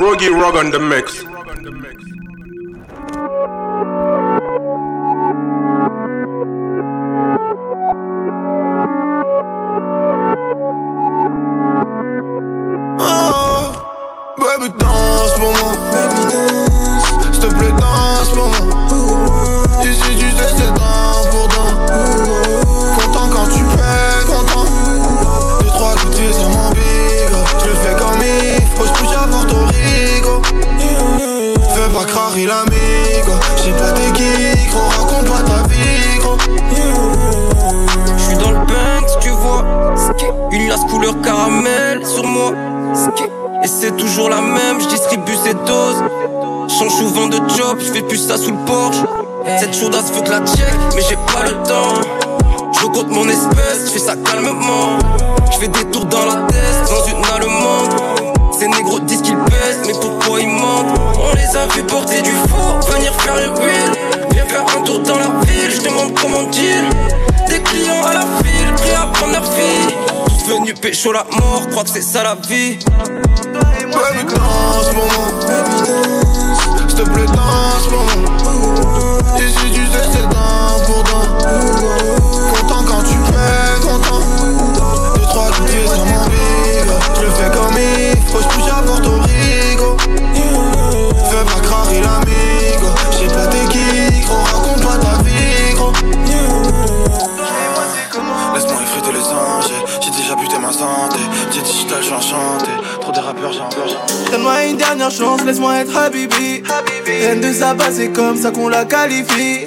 Rogi Rog on the mix. Je fais plus ça sous le porche. Cette chaudasse veut que la check, mais j'ai pas le temps. Je compte mon espèce, je fais ça calmement. Je fais des tours dans la tête, dans une allemande. Ces négros disent qu'ils pèsent, mais pourquoi ils mentent? On les a vu porter du four, venir faire le wheel. Viens faire un tour dans la ville, je demande comment dire. Des clients à la file, prêts à prendre leur fille. Venus pécho la mort, crois que c'est ça la vie. S'il te plaît, danse moment Ici tu sais Rien de sa base, c'est comme ça qu'on la qualifie.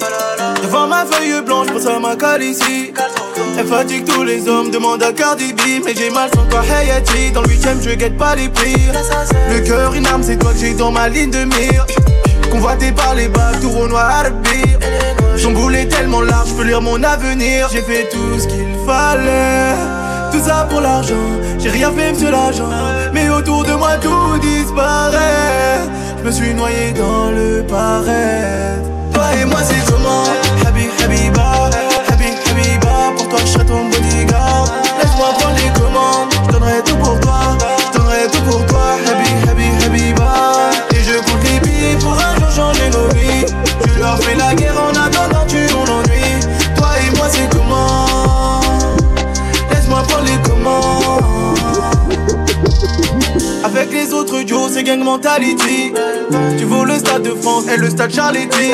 Devant ma feuille blanche, pour ça ma ici. Elle fatigue tous les hommes, demande à Cardi B. Mais j'ai mal sans toi, Hayati. Dans le 8ème, je guette pas les prix. Le cœur, une arme, c'est toi que j'ai dans ma ligne de mire. Convoité par les balles, tout au noir, Son boulet tellement large, je peux lire mon avenir. J'ai fait tout ce qu'il fallait. Tout ça pour l'argent, j'ai rien fait, monsieur l'agent. Mais autour de moi, tout disparaît. Me suis noyé dans le pareil. Toi et moi, c'est comment? Happy, Habiba, Happy, Habiba. Pour toi, je serai ton bodyguard. Laisse-moi prendre les commandes. Je donnerai tout pour toi. Je donnerai tout pour toi. Happy, Happy, Habiba. Et je compte les billets pour un jour changer nos vies. Je leur fais la guerre les autres duos, c'est gang mentality. Tu vaux le stade de France et le stade Charletti.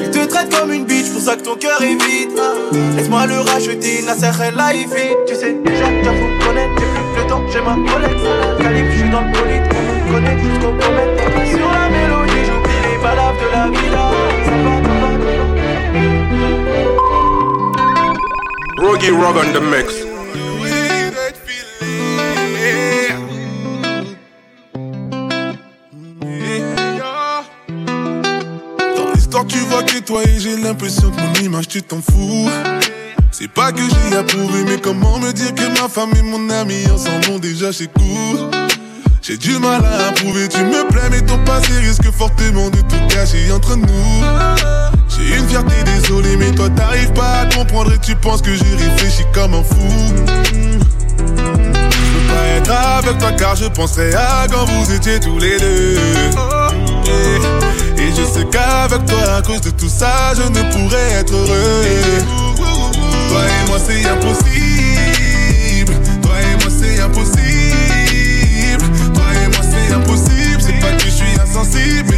Ils te traitent comme une bitch, pour ça que ton cœur est vide. Laisse-moi le racheter, Nasser El Laifi. Tu sais déjà, t'as faut connaître. J'ai plus le temps, j'ai ma molette. Calibre, j'suis dans le bolide, on me jusqu'au comète. Sur la mélodie, j'oublie les balades de la vida. Ça va, Rogi Rog on the mix. Que toi et j'ai l'impression que mon image tu t'en fous. C'est pas que j'ai approuvé, mais comment me dire que ma femme et mon ami ensemble vont déjà chez court J'ai du mal à approuver, tu me plais, mais ton passé risque fortement de tout cacher entre nous. J'ai une fierté, désolé, mais toi t'arrives pas à comprendre et tu penses que j'ai réfléchi comme un fou. Je veux pas être avec toi car je penserais à quand vous étiez tous les deux. Et je sais qu'avec toi, à cause de tout ça, je ne pourrais être heureux. Toi et moi, c'est impossible. Toi et moi, c'est impossible. Toi et moi, c'est impossible. C'est pas que je suis insensible,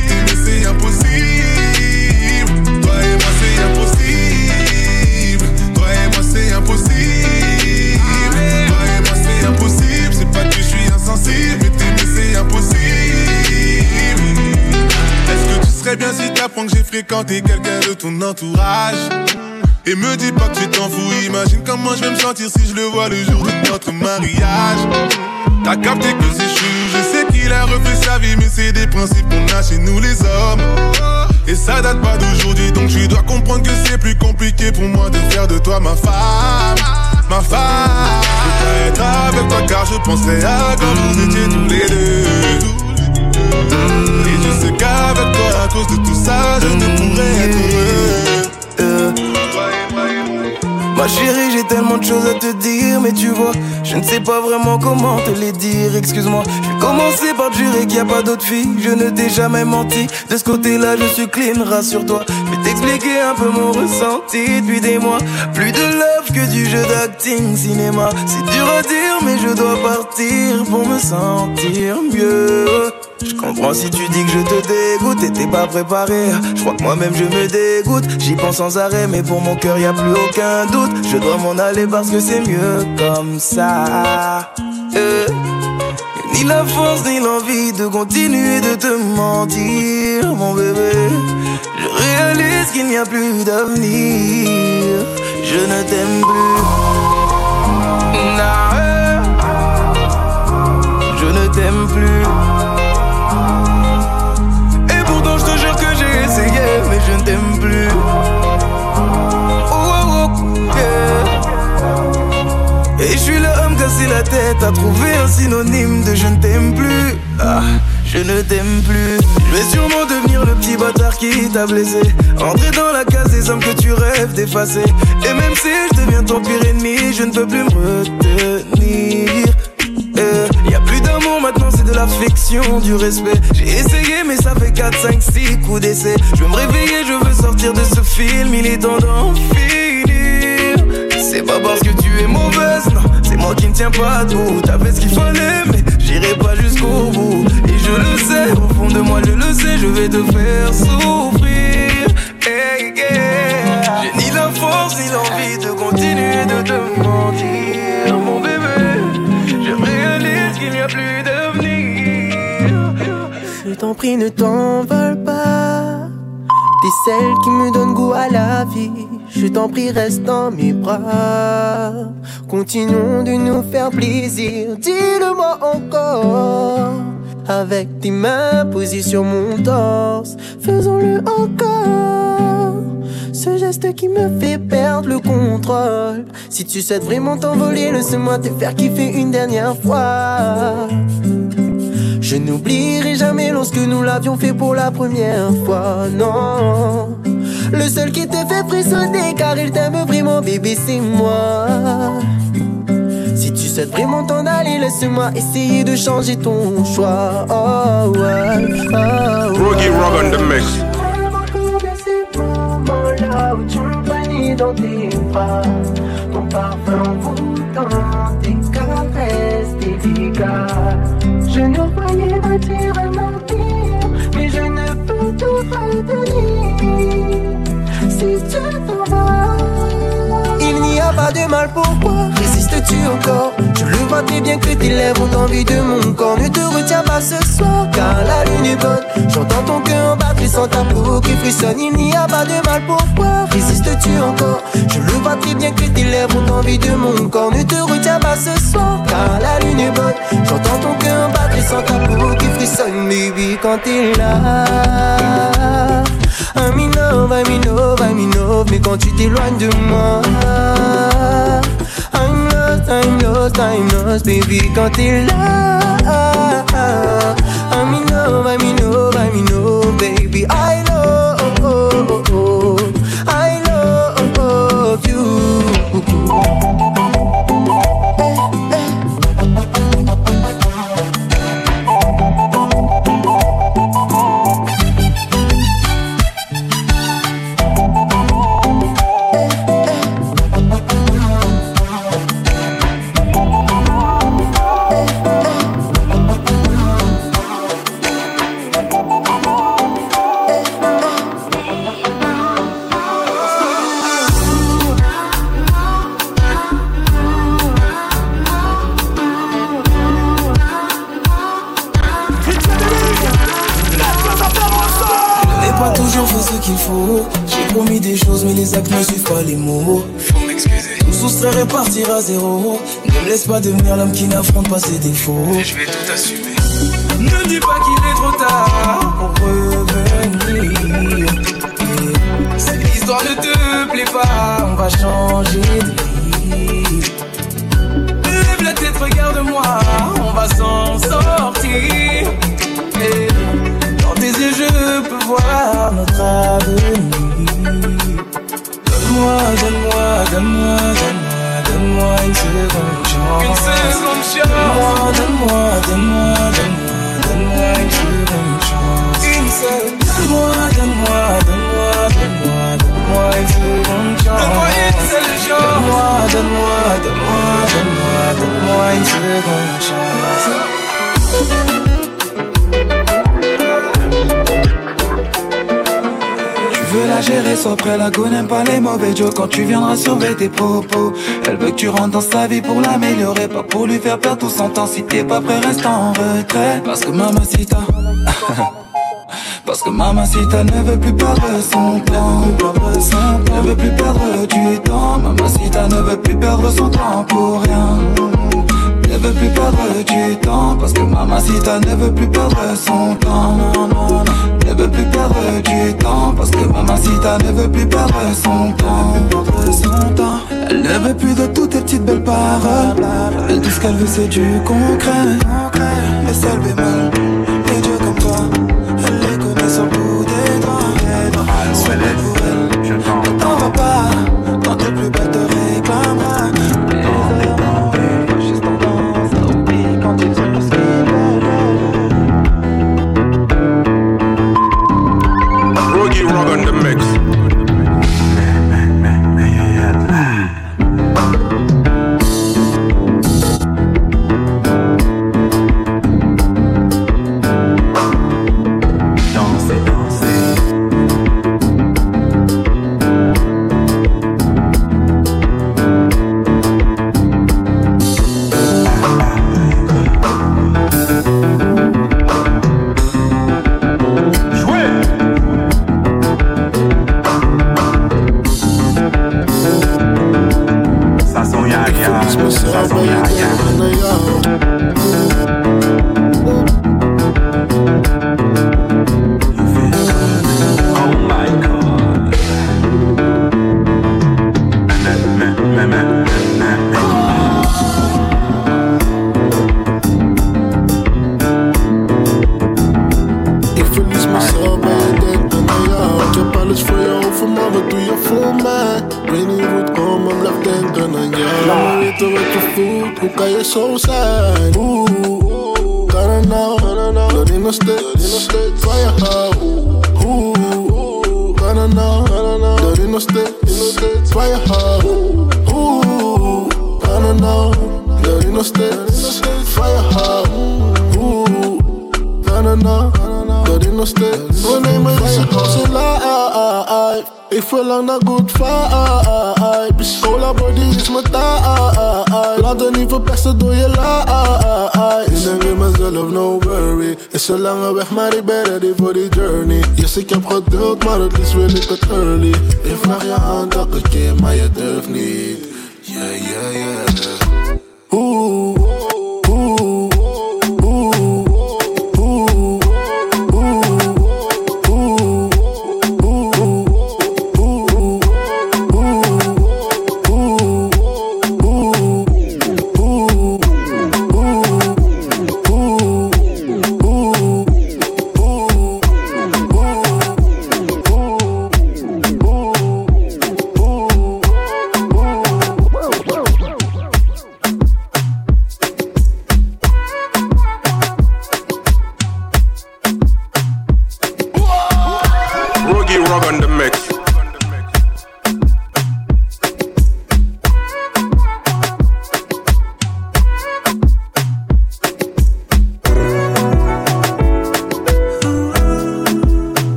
fréquenté quelqu'un de ton entourage. Et me dis pas que tu t'en fous, imagine comment je vais me sentir si je le vois le jour de notre mariage. T'as capté que c'est chou, je sais qu'il a refait sa vie, mais c'est des principes qu'on a chez nous les hommes. Et ça date pas d'aujourd'hui, donc tu dois comprendre que c'est plus compliqué pour moi de faire de toi ma femme. Ma femme, je peux être avec toi car je penserais à quand vous étiez tous les deux. Et je sais qu'avec toi, à cause de tout ça, je ne pourrais être heureux. Ma chérie, j'ai tellement de choses à te dire, mais tu vois, je ne sais pas vraiment comment te les dire. Excuse-moi, je vais commencer par te jurer qu'il n'y a pas d'autre fille. Je ne t'ai jamais menti. De ce côté-là, je suis clean, rassure-toi. Je vais t'expliquer un peu mon ressenti depuis des mois. Plus de love que du jeu d'acting cinéma. C'est dur à dire, mais je dois partir pour me sentir mieux. Je comprends si tu dis que je te dégoûte et t'es pas préparé. Je crois que moi-même je me dégoûte. J'y pense sans arrêt, mais pour mon cœur y a plus aucun doute. Je dois m'en aller parce que c'est mieux comme ça. Euh. Ni la force ni l'envie de continuer de te mentir, mon bébé. Je réalise qu'il n'y a plus d'avenir. Je ne t'aime plus. T'aime plus. Et je suis l'homme cassé la tête à trouver un synonyme de je ne t'aime plus. Ah, je ne t'aime plus. Je vais sûrement devenir le petit bâtard qui t'a blessé. Entrer dans la case des hommes que tu rêves d'effacer. Et même si je deviens ton pire ennemi, je ne peux plus me retenir. L'affection, du respect. J'ai essayé, mais ça fait 4, 5, 6 coups d'essai. Je veux me réveiller, je veux sortir de ce film, il est temps d'en finir. C'est pas parce que tu es mauvaise, non, c'est moi qui ne tiens pas tout. T'as fait ce qu'il fallait, mais j'irai pas jusqu'au bout. Et je le sais, au fond de moi, je le sais, je vais te faire souffrir. Hey, yeah. J'ai ni la force ni l'envie de continuer de te mentir, mon bébé. Je réalise qu'il n'y a plus d'avenir. T'en prie, ne t'envole pas. T'es celle qui me donne goût à la vie. Je t'en prie, reste dans mes bras. Continuons de nous faire plaisir. Dis-le-moi encore. Avec tes mains posées sur mon torse, faisons-le encore. Ce geste qui me fait perdre le contrôle. Si tu souhaites vraiment t'envoler, laisse-moi te faire kiffer une dernière fois. Je n'oublierai jamais lorsque nous l'avions fait pour la première fois, non. Le seul qui te fait frissonner car il t'aime vraiment, bébé, c'est moi. Si tu souhaites vraiment t'en aller, laisse-moi essayer de changer ton choix. Oh, ouais, oh, ouais. The mix. Dans tes bras. Ton parfum envoûtant, tes dégâts. Je ne voyais naturellement pire, mais je ne peux tout retenir. Si tu a pas de mal, pourquoi résistes-tu encore Je le vois très bien que tes lèvres ont envie de mon corps. Ne te retiens pas ce soir, car la lune est bonne. J'entends ton cœur battre sans ta peau qui frissonne. Il n'y a pas de mal, pourquoi résistes-tu encore Je le vois très bien que tes lèvres ont envie de mon corps. Ne te retiens pas ce soir, car la lune est bonne. J'entends ton cœur battre sans ta peau qui frissonne, baby, quand t'es là. I'm in love, I'm in love, I'm in love, mais quand tu t'éloignes de moi. Lost, I'm lost, baby, quand t'es là. I'm in love, I'm in à zéro. Ne me laisse pas devenir l'homme qui n'affronte pas ses défauts. je vais tout assumer. Ne dis pas qu'il est trop tard pour revenir. Si l'histoire ne te plaît pas, on va changer de sois prêt, la go n'aime pas les mauvais jokes quand tu viendras sauver tes propos. Elle veut que tu rentres dans sa vie pour l'améliorer, pas pour lui faire perdre tout son temps. Si t'es pas prêt, reste en retrait. Parce que t'as. Parce que Mamacita ne veut plus perdre son temps Ne veut plus perdre du temps Mamacita ne veut plus perdre son temps pour rien Ne veut plus perdre du temps Parce que Mamacita ne veut plus perdre son temps Ne veut plus perdre du temps Parce que Mamacita ne veut plus perdre son temps. Elle ne veut plus de toutes tes petites belles paroles. Elle dit ce qu'elle veut c'est du concret. Mais seul bémol Les dieux comme toi sur le bout des doigts. Blood in the states, fire Ooh, ooh, banana. Blood in the states, fire Ooh, banana. Blood in the states, fire Ooh, banana. Blood in the states. Your name is a house alive. Ik verlang naar good vibes. Cola body is mijn taai. Laat er niet verpesten door je laai. Ik denk in mezelf, no worry. Is een lange weg, maar ik ben ready voor die journey. Yes, ik heb geduld, maar het is wil ik het early. Ik vraag je hand elke keer, maar je durft niet. Yeah, yeah, yeah.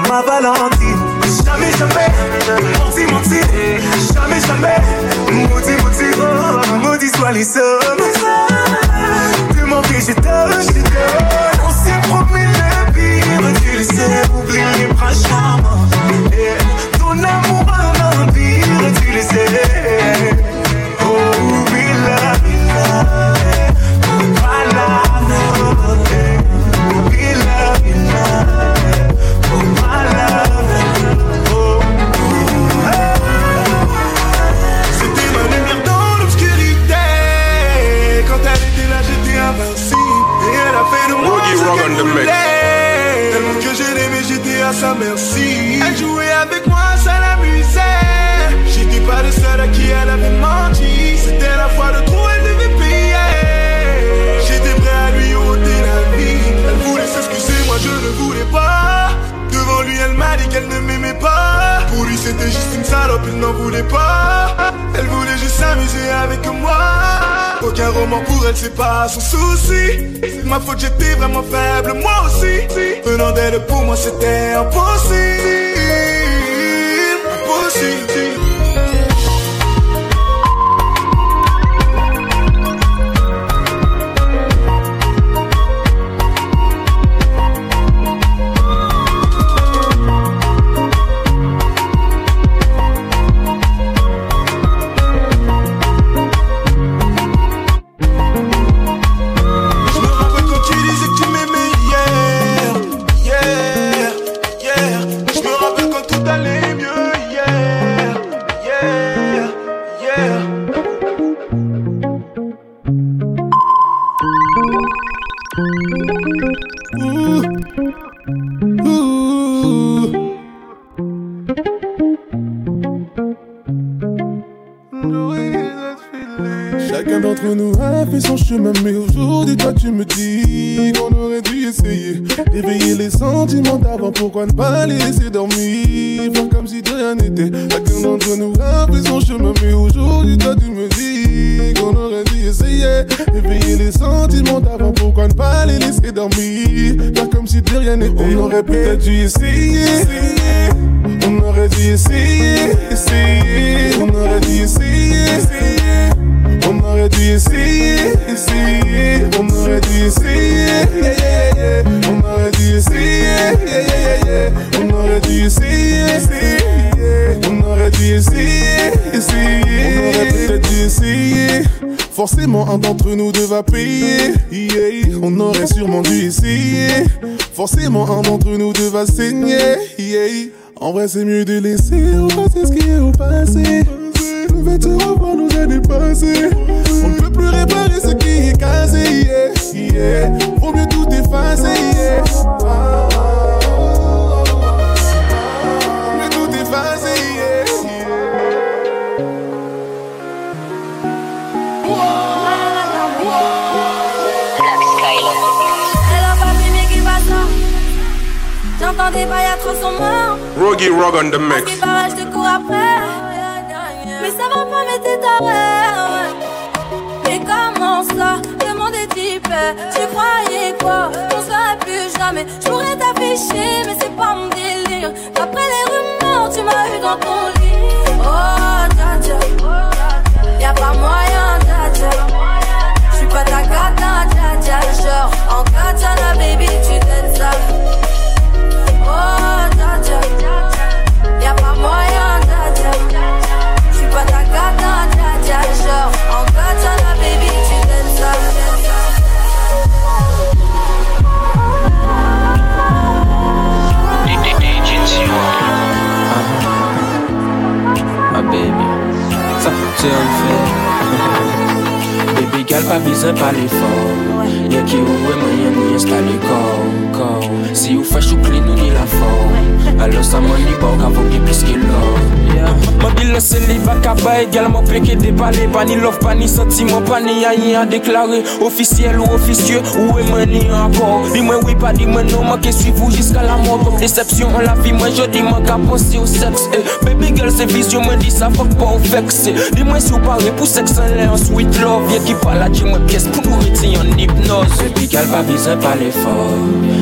Ma Valentine. Jamais, jamais, menti, menti. Jamais, jamais, maudit, maudit. Maudit soit les hommes. De mentir, je donne, je donne. On s'est promis le pire, tu le sais, oublie les bras charmants. Ton merci. Elle jouait avec moi, ça l'amusait. J'étais pas le seul à qui elle avait menti. C'était la fois de trop, elle devait payer. J'étais prêt à lui ôter la vie. Elle voulait s'excuser, moi je ne voulais pas. Devant lui, elle m'a dit qu'elle ne m'aimait pas. Pour lui, c'était juste une salope, il n'en voulait pas. Elle voulait juste s'amuser avec moi. Aucun roman pour elle, c'est pas son souci. C'est ma faute, j'étais vraiment faible, moi aussi. Venant d'elle, pour moi, c'était impossible. Impossible. Forcément, un d'entre nous devra payer. Yeah. On aurait sûrement dû essayer. Forcément, un d'entre nous devra saigner. Yeah. En vrai, c'est mieux de laisser au passé ce qui est au passé. Je vais te revoir nos années passées. On ne peut plus réparer ce qui est cassé. Yeah. Vaut mieux tout effacer. Yeah. J'entendais pas y'a trop son mort. Rogie Rock on the mix. Paraît, je te cours après. Mais ça va pas, mais t'es taré. Mais comment ça, le monde est type Tu croyais quoi? On serait plus jamais. Je pourrais t'afficher, mais c'est pas mon délire. D'après les rumeurs, tu m'as eu dans ton lit. Oh, dja. Y'a pas moyen, dja dja. J'suis pas ta gata, dja. Genre, en katana, baby, tu t'aides ça. Fais. Baby girl pas besoin pas l'effort. Y'a qui ou est moyen nous installer corps, corps. Si ou fresh ou clean ou ni la faw Alo sa money pa ou ka vogue plis ke love Mwen bi lese li baka bay gal Mwen peke debale Pa ni love, pa ni sentiment, pa ni ayen a deklare. Oficiel ou ofisye ou e meni ankor Di mwen oui pa di mwen non Mwen ke suivou jiska la mort. Kom decepsyon an la vi mwen jodi mwen ka posi ou seks eh. Baby girl se vizyon mwen di sa fok pa ou vekse eh. Di mwen sou pare pou seks an le an sweet love. Ye ki pala di mwen piyes pou nou reti an hipnoz Baby girl pa bize pale faw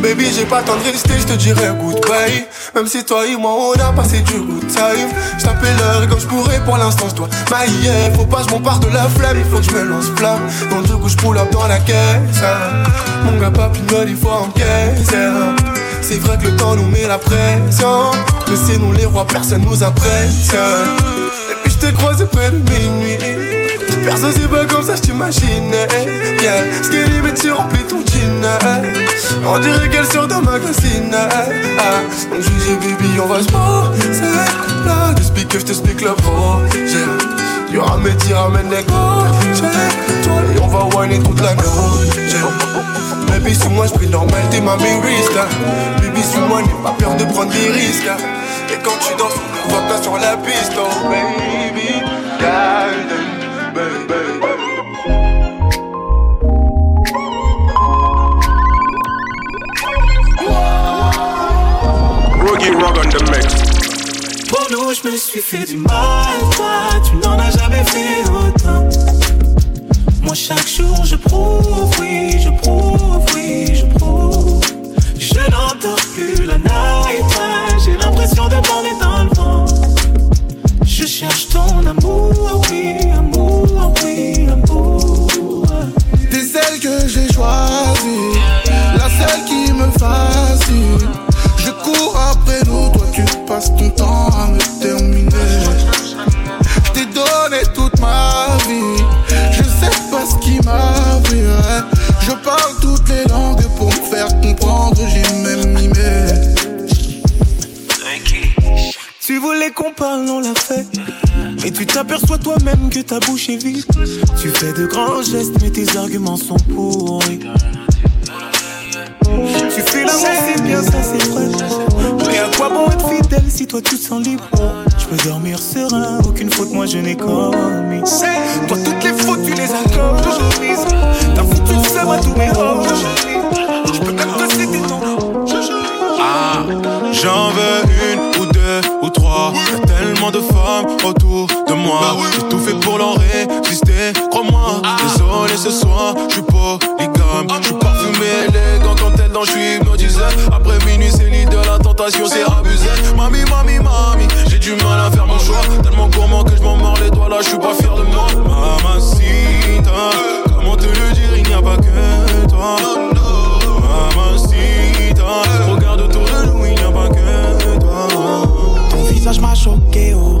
Baby, j'ai pas le temps de rester, je te dirai goodbye. Même si toi et moi on a passé du good time. Je l'heure comme je pourrais pour l'instant, je dois. Faut pas, je m'empare de la flamme, il faut que je lance flamme. Donc du coup, je pull up dans la caisse. Mon gars, pas plus il faut encaisser. C'est vrai que le temps nous met la pression. Mais c'est nous les rois, personne nous impressionne. Et puis je t'ai croisé près de minuit. Personne c'est pas comme ça, je t'imagine Yeah, skinny mais tu remplis ton jean On dirait qu'elle sort d'un magazine ah, Donc je dis baby on va se poser là T'expliques que je t'explique le projet Y'aura mes ramène les gauches Toi et on va whiner toute la nuit Baby sous moi je normal t'es ma risque Baby sous moi n'aie pas peur de prendre des risques Et quand tu danses on voit pas sur la piste Oh baby, garde pour nous, je me suis fait du mal, tu n'en as jamais fait autant. Moi, chaque jour, je prouve, oui, je prouve, oui, je prouve. Je n'entends plus la night, j'ai l'impression de dans le vent. Je cherche ton amour, oui, amour, que j'ai choisie, la seule qui me fascine. Ta bouche est vide. Tu fais de grands gestes, mais tes arguments sont pourris. Tu fais l'amour, c'est bien, ça c'est vrai. Mais à quoi bon être fidèle si toi tu te sens libre? Je peux dormir serein, aucune faute moi je n'ai commis. Toi toutes les fautes tu les as commises. T'as foutu le seum à tous mes hobbies. Je peux même te citer ton Ah, j'en veux une ou deux ou trois. Y'a tellement de femmes autour de moi. Bah J'ai tout fait pour leur résister, crois-moi. Désolé ce soir, je suis polygame. Je suis parfumé, élégant quand elle danse, je suis hypnotisé. Après minuit, c'est l'idée de la tentation, c'est abusé. Mami, mami, mami, j'ai du mal à faire mon choix. Tellement gourmand que je m'en mords les doigts là, je suis pas fier de moi. Mamacita, comment te le dire, il n'y a pas que toi. Regarde autour de nous, il n'y a pas que toi. Ton visage m'a choqué, oh.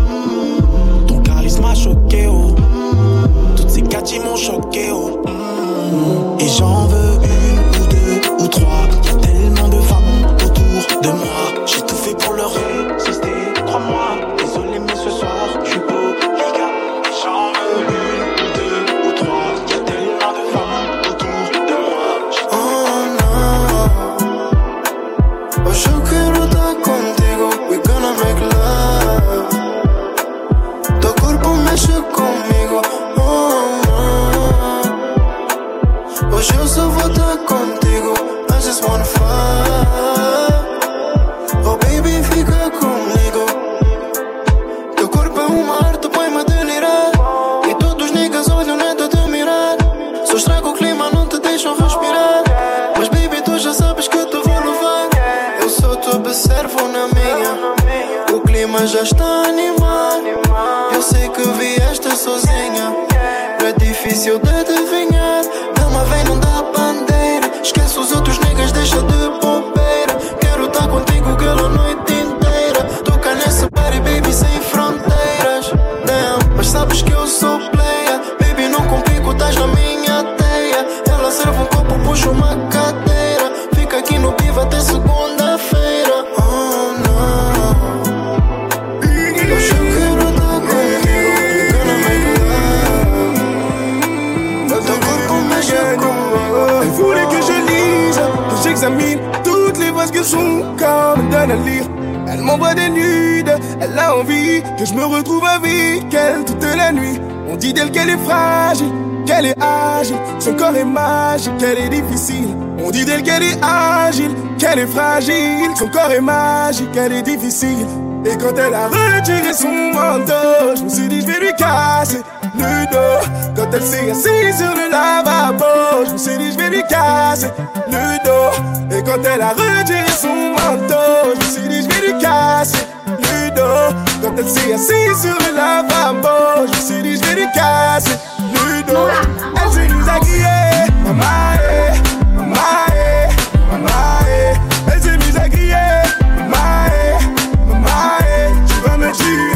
aqui no piva até segunda-feira. Não. Quero que que j'examine toutes les que son corps me donne à lire. Elle m'envoie des nudes, elle a envie que je me retrouve avec elle toute la nuit. On dit d'elle qu'elle est fragile, qu'elle est agile, son corps est magique, qu'elle est difficile. On dit d'elle qu'elle est agile, qu'elle est fragile, son corps est magique, qu'elle est difficile. Et quand elle a retiré son manteau, je me suis dit je vais lui casser le dos. Quand elle s'est assise sur le lavabo, je me suis dit je vais lui casser le dos. Et quand elle a retiré son manteau, je me suis dit je vais lui casser le dos. Quand elle s'est assise sur le lavabo, je me suis dit je vais lui casser Elle mise à crier, maman, eh, eh. Elle maman, eh, maman, eh. Tu vas me tuer.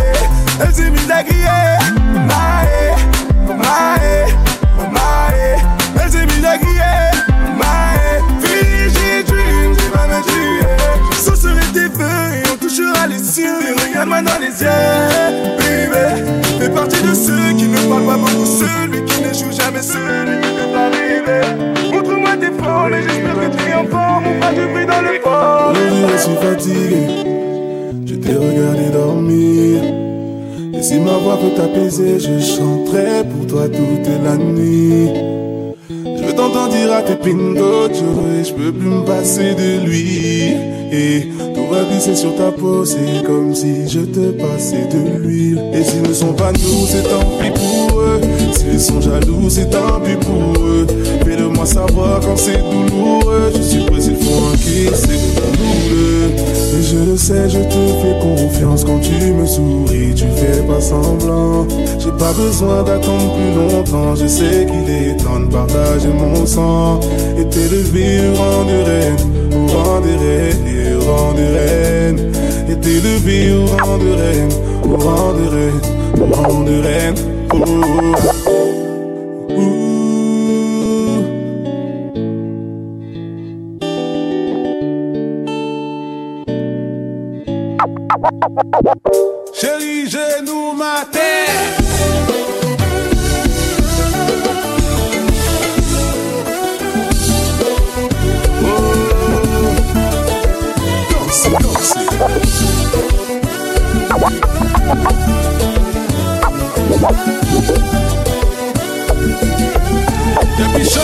Elle mise à crier, maman, eh, eh. Elle maman, eh. Fiji dreams, tu vas me tuer. Ce serait tes feux et on touchera les cieux. Et regarde-moi dans les yeux, baby. Fais partie de ceux celui qui ne joue jamais, celui qui peut pas rêver. Montre-moi tes formes et j'espère que tu es en forme. On fera du bruit dans le fort. Aujourd'hui, je suis fatigué. Je t'ai regardé dormir. Et si ma voix peut t'apaiser, je chanterai pour toi toute la nuit. Je veux t'entendre dire à tes et je peux plus me passer de lui. Et tout va glisser sur ta peau, c'est comme si je te passais de l'huile. Et s'ils ne sont pas nous, c'est tant pis S'ils sont jaloux, c'est tant pis pour eux. Fais-le-moi savoir quand c'est douloureux. Je suis prêt s'il faut encaisser ton douleur. Et je le sais, je te fais confiance quand tu me souris, tu fais pas semblant. J'ai pas besoin d'attendre plus longtemps, je sais qu'il est temps de partager mon sang. Et t'élever au rang de reine, au rang de reine, au rang de reine. Et t'élever au rang de reine, au rang de reine, au rang reine. Y'a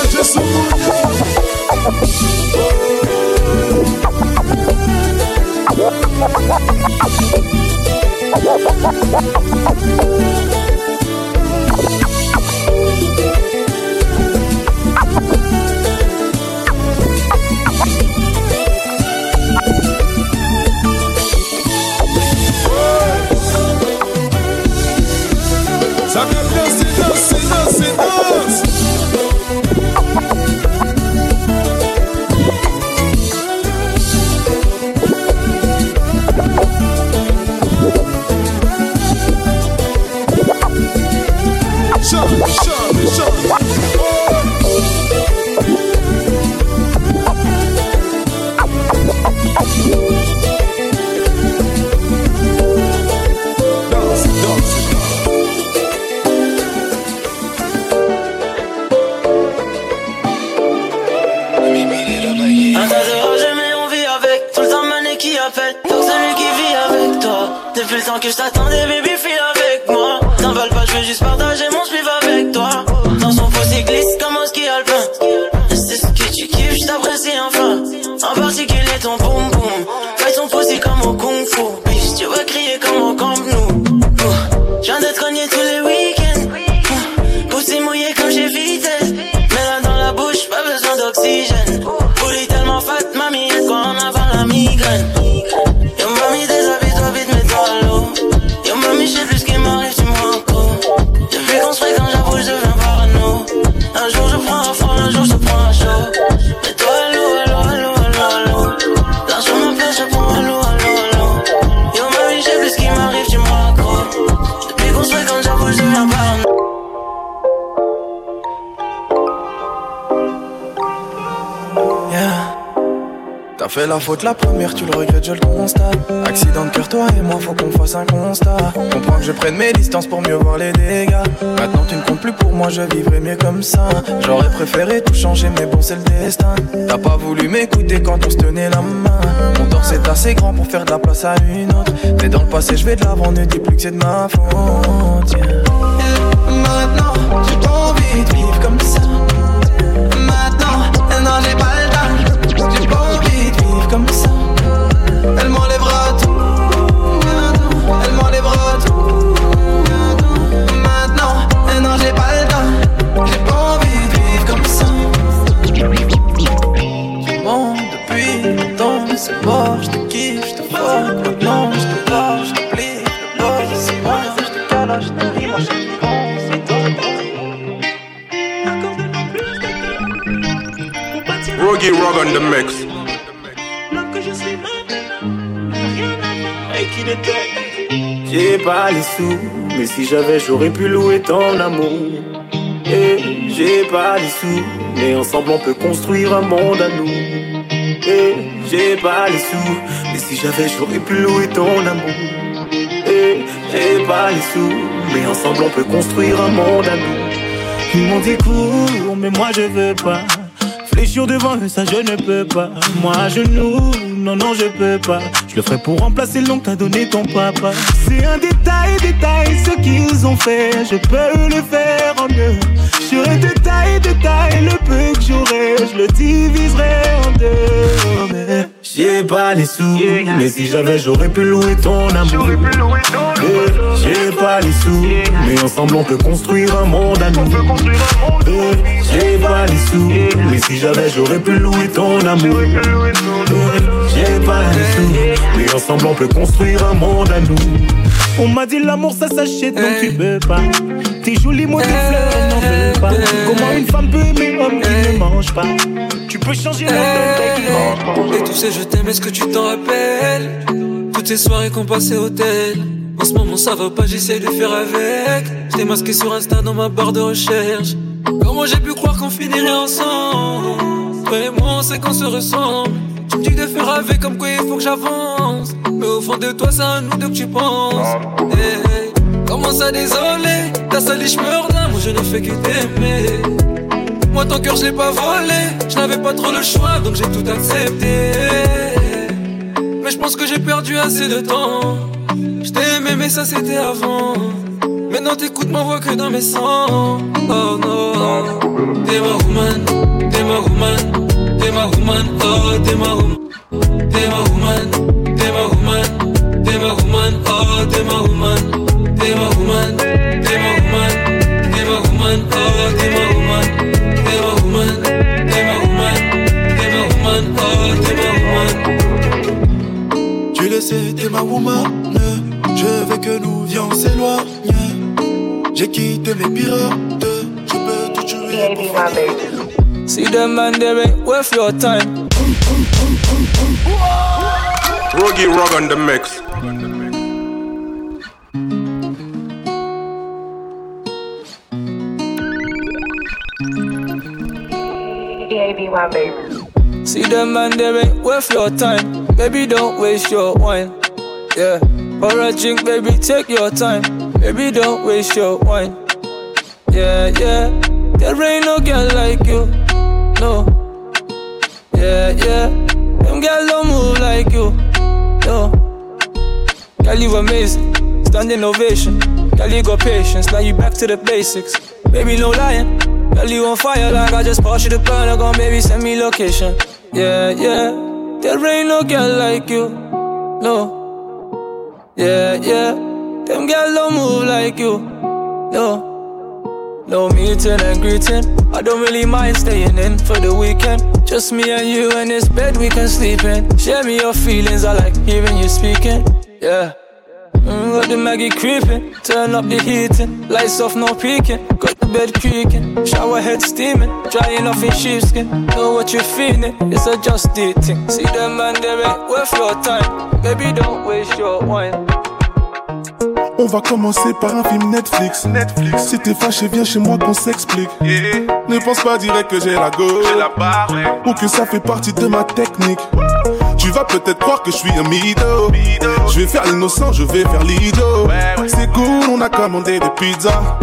plus fait la faute la première, tu le regrettes, je le constate. Accident de cœur, toi et moi, faut qu'on fasse un constat. Comprends que je prenne mes distances pour mieux voir les dégâts. Maintenant tu ne comptes plus pour moi, je vivrai mieux comme ça. J'aurais préféré tout changer, mais bon, c'est le destin. T'as pas voulu m'écouter quand on se tenait la main. Mon torse est assez grand pour faire de la place à une autre. Mais dans le passé, je vais de l'avant, ne dis plus que c'est de ma faute. Maintenant, j'ai pas envie de vivre j'avais, j'aurais pu louer ton amour. Et j'ai pas les sous, mais ensemble on peut construire un monde à nous. Et j'ai pas les sous, mais si j'avais, j'aurais pu louer ton amour. Et j'ai pas les sous, mais ensemble on peut construire un monde à nous. Ils m'ont dit cours, mais moi je veux pas. Fléchir devant eux, ça je ne peux pas. Moi à genoux, non, non, je peux pas. Je le ferai pour remplacer le nom que t'as donné ton papa. C'est un détail, détail, ce qu'ils ont fait. Je peux le faire en mieux. J'aurai détail, détail, le peu que j'aurai, je le diviserai en deux. Mais j'ai pas les sous, mais si j'avais, j'aurais pu louer ton amour. J'ai pas les sous, mais ensemble on peut construire un monde à nous. J'ai pas les sous, mais si j'avais, j'aurais pu louer ton amour. Les sous, mais ensemble on peut construire un monde à nous. On m'a dit l'amour ça s'achète donc tu peux pas. Tes jolis mots, tes fleurs, n'en veulent pas. Comment une femme peut aimer un homme qui ne mange pas? Tu peux changer mon mais qui mange pas. Et tous ces je t'aime, est-ce que tu t'en rappelles? Toutes ces soirées qu'on passait au hôtel En ce moment ça va pas, j'essaie de faire avec. J't'ai masqué sur Insta dans ma barre de recherche. Comment j'ai pu croire qu'on finirait ensemble? Toi et moi on sait qu'on se ressemble de faire avec comme quoi il faut que j'avance. Mais au fond de toi c'est à nous deux que tu penses. Eh, eh. Comment ça T'as sali je meurs là, moi je ne fais que t'aimer. Moi ton cœur je l'ai pas volé. Je n'avais pas trop le choix donc j'ai tout accepté. Mais je pense que j'ai perdu assez de temps. Je t'ai aimé mais ça c'était avant. Maintenant t'écoutes ma voix que dans mes sangs Oh non T'es ma woman T'es ma woman T'es ma woman. Oh t'es ma woman T'es ma woman T'es ma woman T'es ma woman Oh t'es ma woman T'es ma woman T'es ma woman T'es ma woman Oh t'es ma woman T'es ma woman, t'es ma woman, t'es ma woman, oh t'es ma woman. Tu le sais, t'es ma woman. Je veux que nous vions s'éloigner. J'ai quitté mes pirates. Je peux tout tuer pour See them man, they ain't worth your time. Rogi Rog on the mix. See them man, they ain't worth your time. Baby, don't waste your wine. Yeah, for a drink, baby, take your time. Baby, don't waste your wine. Yeah, yeah, there ain't no girl like you. No. Yeah, yeah, them girls don't move like you. Girl, you amazing. Standing ovation. Girl, you got patience. Now you back to the basics. Baby, no lying. Girl, you on fire like I just passed you the burner. Gon' baby, send me location. Yeah, yeah. There ain't no girl like you. No. Yeah, yeah. Them girls don't move like you. No. No meeting and greeting. I don't really mind staying in for the weekend. Just me and you in this bed we can sleep in. Share me your feelings. I like hearing you speaking. Yeah. Mm, got the Maggie creeping, turn up the heating, lights off, no peeking. Got the bed creaking, shower head steaming, drying off in sheepskin. Know what you're feeling, it's a just dating. See them man, they ain't worth your time. Baby, don't waste your wine. On va commencer par un film Netflix. Netflix. Si t'es fâché, viens chez moi qu'on s'explique. Ne pense pas direct que j'ai la go. la barre, Ou que ça fait partie de ma technique. Tu vas peut-être croire que je suis un mytho. Je vais faire l'innocent, je vais faire l'idiot. C'est cool, on a commandé des pizzas.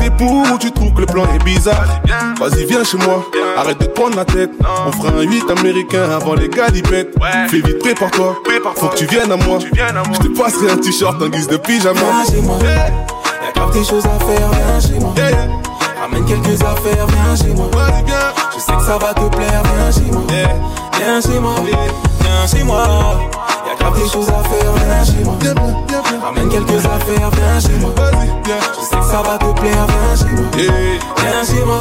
T'es pour ou tu trouves que le plan est bizarre? Vas-y, viens chez moi, arrête de te prendre la tête. On fera un 8 américain avant les galipettes. Fais vite, prépare-toi. Faut que tu viennes à moi. Je te passerai un t-shirt en guise de pyjama. Viens chez moi. Y'a grave des choses à faire, viens chez moi. Ramène quelques affaires, viens chez moi. Je sais que ça va te plaire, viens chez moi. Viens chez moi, viens chez moi. Y'a grave des choses à faire, viens chez moi. Ramène quelques affaires, viens chez moi. Je sais que ça va te plaire, viens chez moi. Viens chez moi.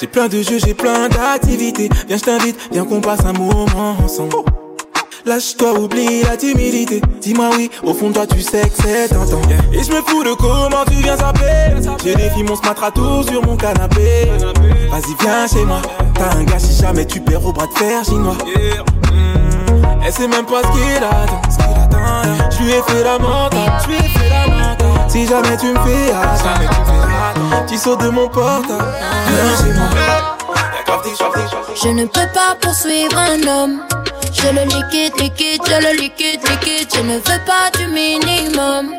J'ai plein de jeux, j'ai plein d'activités. Viens, je t'invite, viens qu'on passe un moment ensemble. Lâche-toi, oublie la timidité. Dis-moi oui, au fond de toi, tu sais que c'est tentant. Et je me fous de comment tu viens zapper. J'ai des filles, mon tout sur mon canapé. Vas-y, viens chez moi. T'as un gars, si jamais tu perds au bras de fer chinois. Mm. Elle sait même pas ce qu'il attend. Je lui ai fait la mentale, je lui ai fait la mentale. Si jamais tu me fais attendre, tu sautes de mon portable. Viens chez moi. Je ne peux pas poursuivre un homme. Je le liquide, liquide, je le liquide, liquide. Je ne veux pas du minimum.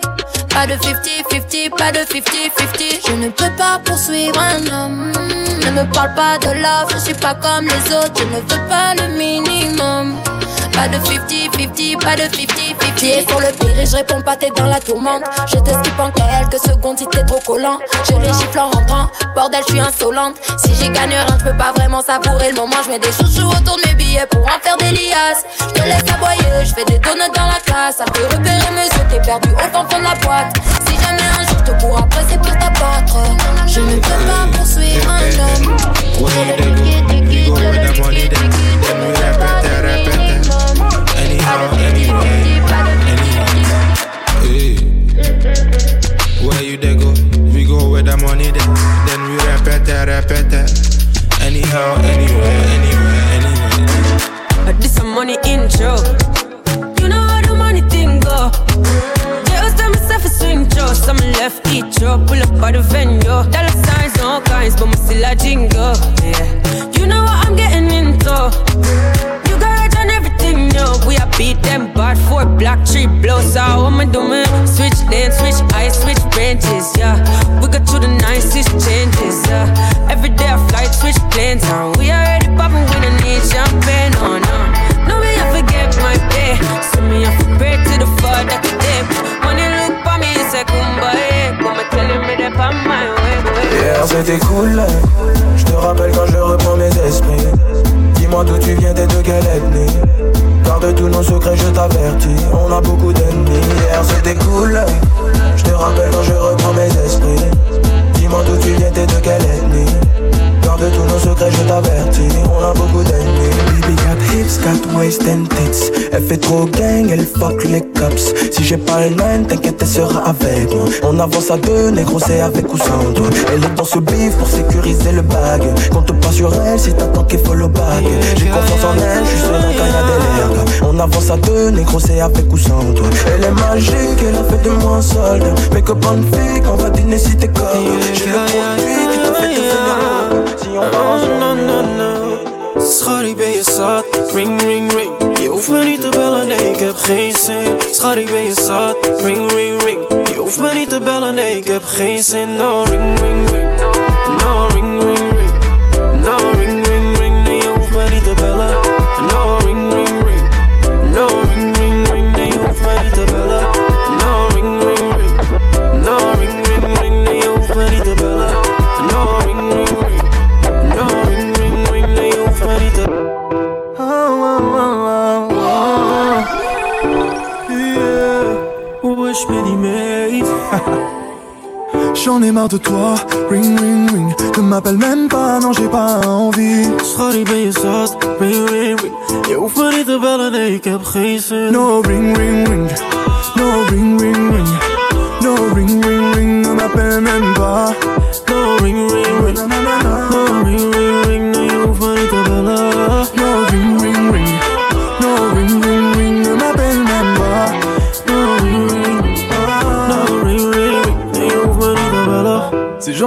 Pas de 50-50, pas de 50-50. Je ne peux pas poursuivre un homme. Ne me parle pas de love, je suis pas comme les autres. Je ne veux pas le minimum. Pas de 50-50, pas de 50-50. T'es sur le pire et je réponds pas, t'es dans la tourmente. Je te skip en quelques secondes si t'es trop collant. Je les gifle en rentrant, bordel, je suis insolente. Si j'y gagne rien, je peux pas vraiment savourer le moment. Je mets des chouchous autour de mes billets pour en faire des liasses. Je te laisse aboyer, je fais des donuts dans la classe. Ça peut repérer monsieur, t'es perdu au fond de la boîte. Si jamais un jour je te cours après, c'est pour t'abattre. Je ne peux pas poursuivre un homme. Je le that, repeat that. Anyhow, anywhere, anywhere, anywhere. This a money intro. You know how the money thing go. Just tell myself a swing show. Some left each up, pull up by the venue. Dollar signs, all kinds, but me still a jingle. Yeah. You know what I'm getting into. Cool, je te rappelle quand je reprends mes esprits. Dis-moi d'où tu viens, t'es de quelle ethnie. Garde tous nos secrets, je t'avertis. On a beaucoup d'ennemis. Hier c'était cool, je te rappelle quand je reprends mes esprits. Dis-moi d'où tu viens, t'es de quelle ethnie. Garde tous nos secrets, je t'avertis. On a beaucoup d'ennemis. Hips, got waist and tits. Elle fait trop gang, elle fuck les cops. Si j'ai pas le line, t'inquiète, elle sera avec moi. On avance à deux, négro, c'est avec ou sans toi. Elle est dans ce bif pour sécuriser le bag. Compte pas sur elle si t'attends qu'il faut le bag. J'ai confiance en elle, je suis serein quand y'a des lergues. On avance à deux, négro, c'est avec ou sans toi. Elle est magique, elle a fait de moi un soldat. Mais que bonne fille, on va dîner si t'es comme. J'ai le produit qui te fait devenir Si on va ensemble. Ring ring ring. Je hoeft me niet te bellen, nee ik heb geen zin. Schat, ik ben je zat, ring ring ring. Je hoeft me niet te bellen, nee ik heb geen zin. No ring ring ring marre de toi, ring ring ring. Ne m'appelle même pas, non j'ai pas envie. Schat, ik ben je zat, ring ring ring Je hoeft me niet te bellen, nee ik heb geen zin No ring ring ring, no ring ring ring, no ring ring ring. Ne m'appelle même pas.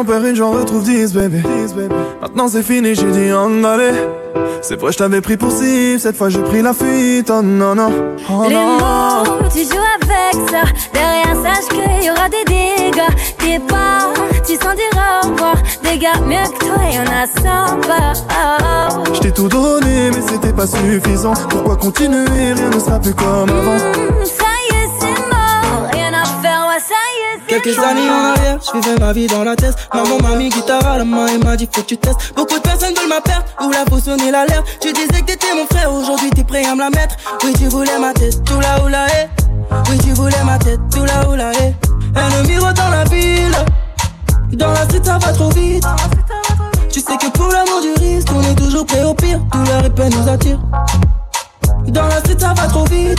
J'en perds une, j'en retrouve 10, baby. Maintenant c'est fini, j'ai dit en aller. C'est vrai, je t'avais pris pour cible, cette fois j'ai pris la fuite, oh non, non. Oh, Les non. mots, tu joues avec ça. Derrière, sache qu'il y aura des dégâts. T'es pas, tu s'en diras au revoir. Des gars mieux que toi, y'en a sans pas. Je t'ai tout donné, mais c'était pas suffisant. Pourquoi continuer, rien ne sera plus comme avant. Mmh, ça Quelques années en arrière, je vivais ma vie dans la tête. Maman m'a mis guitare à la main et m'a dit faut que tu testes. Beaucoup de personnes veulent ma perte, ou la faut sonner l'alerte. Tu disais que t'étais mon frère, aujourd'hui t'es prêt à me la mettre. Oui, tu voulais ma tête, tout là où la est. Oui, tu voulais ma tête, tout là où la est. Ennemi dans la ville, dans la street ça va trop vite. Tu sais que pour l'amour du risque, on est toujours prêt au pire. Tout la répète nous attire. Dans la street ça va trop vite.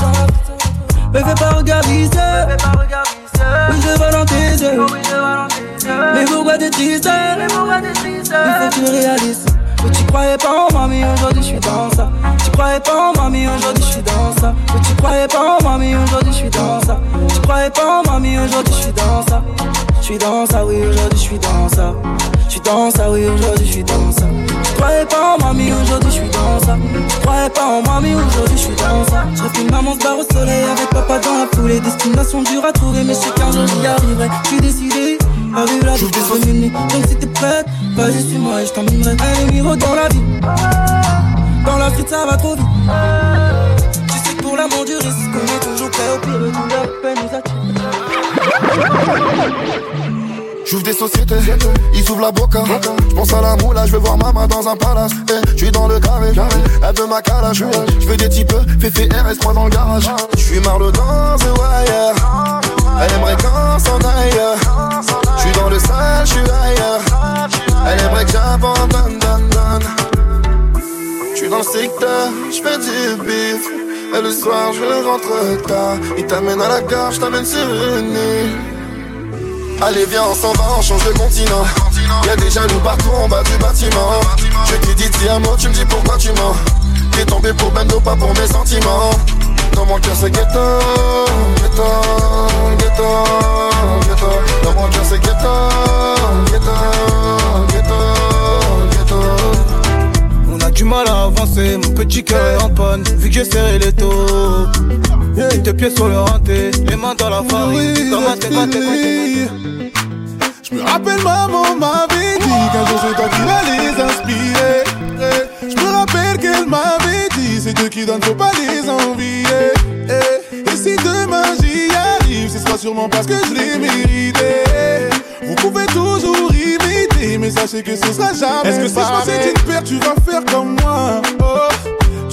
Mais fais pas regarder Oui, je vois dans tes yeux. Mais pourquoi t'es triste Il faut que tu réalises. Mais tu croyais pas en mamie, aujourd'hui je suis dans ça. Tu croyais pas en mamie, aujourd'hui je suis dans ça. Mais tu croyais pas en mamie, aujourd'hui je suis dans ça. Tu croyais pas en mamie, aujourd'hui je suis dans ça. Je suis dans ça, oui, aujourd'hui je suis dans ça. Je suis dans ça, oui, aujourd'hui je suis dans ça. Tu croyais pas en mamie, aujourd'hui je suis dans ça. Tu croyais pas en mamie, aujourd'hui je suis dans ça. Je rêve qu'une maman se barre au soleil avec papa dans la foulée. Destination dure à trouver, mais je sais qu'un jour j'y arriverai. Je suis décidé. à vivre la vie de minuit. Donc si t'es prête, vas-y suis-moi et je t'emmènerai un numéro dans la vie. Dans la street ça va trop vite. Tu sais que pour l'amour du risque, on est toujours prêt au pire. Tout la peine nous J'ouvre des sociétés, ils ouvrent la boca. J'pense à la moula, je vais voir maman dans un palace. Eh, je suis dans le carré, elle veut ma calage. Je veux des types, Féfé RS3 dans le garage. Je suis marre dans The Wire. Elle aimerait qu'on s'en aille. Je suis dans le sale, je suis ailleurs. Elle aimerait que j'abandonne, donne, donne. Je suis dans le secteur, je fais du bif. Et le soir, je rentre tard. Il t'amène à la gare, je t'amène sur une île. Allez viens on s'en va, on change de continent. Y'a des jaloux partout en bas du bâtiment. Je te dis ti un mot, tu me dis pourquoi tu mens. T'es tombé pour Bendo, pas pour mes sentiments. Dans mon cœur c'est ghetto, ghetto, ghetto, ghetto. Dans mon cœur c'est ghetto, ghetto, ghetto, ghetto. On a du mal à avancer, mon petit cœur est en panne, vu que j'ai serré les taux. Yeah. Tes pieds sur le renté, les mains dans la farine, dans ma tête, ma tête, ma tête. Je me rappelle, maman m'avait dit qu'un jour c'est toi qui vas les inspirer. Je me rappelle qu'elle m'avait dit, c'est Dieu qui donne, faut pas les envier. Et si demain j'y arrive, ce sera sûrement parce que je l'ai mérité. Vous pouvez toujours imiter, mais sachez que ce sera jamais. Est-ce que si je m'achète une paire, tu vas faire comme moi? Oh,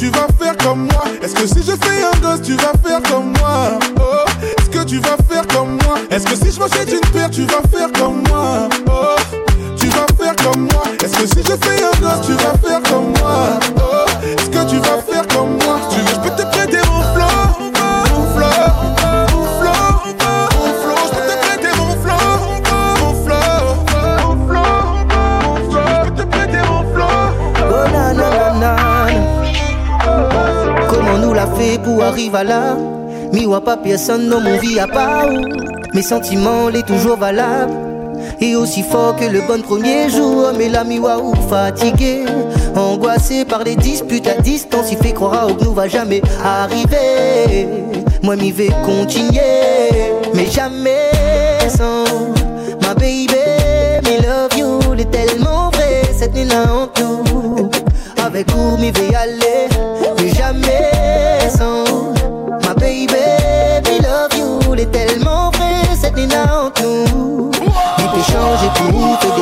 tu vas faire comme moi. Est-ce que si je fais un gosse, tu vas faire comme moi? Oh, est-ce que tu vas faire comme moi? Est-ce que si je m'achète une paire, tu vas faire comme moi? Oh, tu vas faire comme moi. Est-ce que si je fais un gosse, tu vas faire comme moi? Arriver à là Miwa pas personne dans mon vie à part Mes sentiments les toujours valables. Et aussi fort que le bon premier jour. Mais la miwa ou fatigué Angoissé par les disputes à distance Il fait croire que nous va jamais arriver. Moi m'y vais continuer Mais jamais sans Ma baby, me love you Elle est tellement vrai Cette nuit là en tout. Avec où m'y vais aller Mais jamais tellement vrai cette nuit là entre nous Il peut changer tout,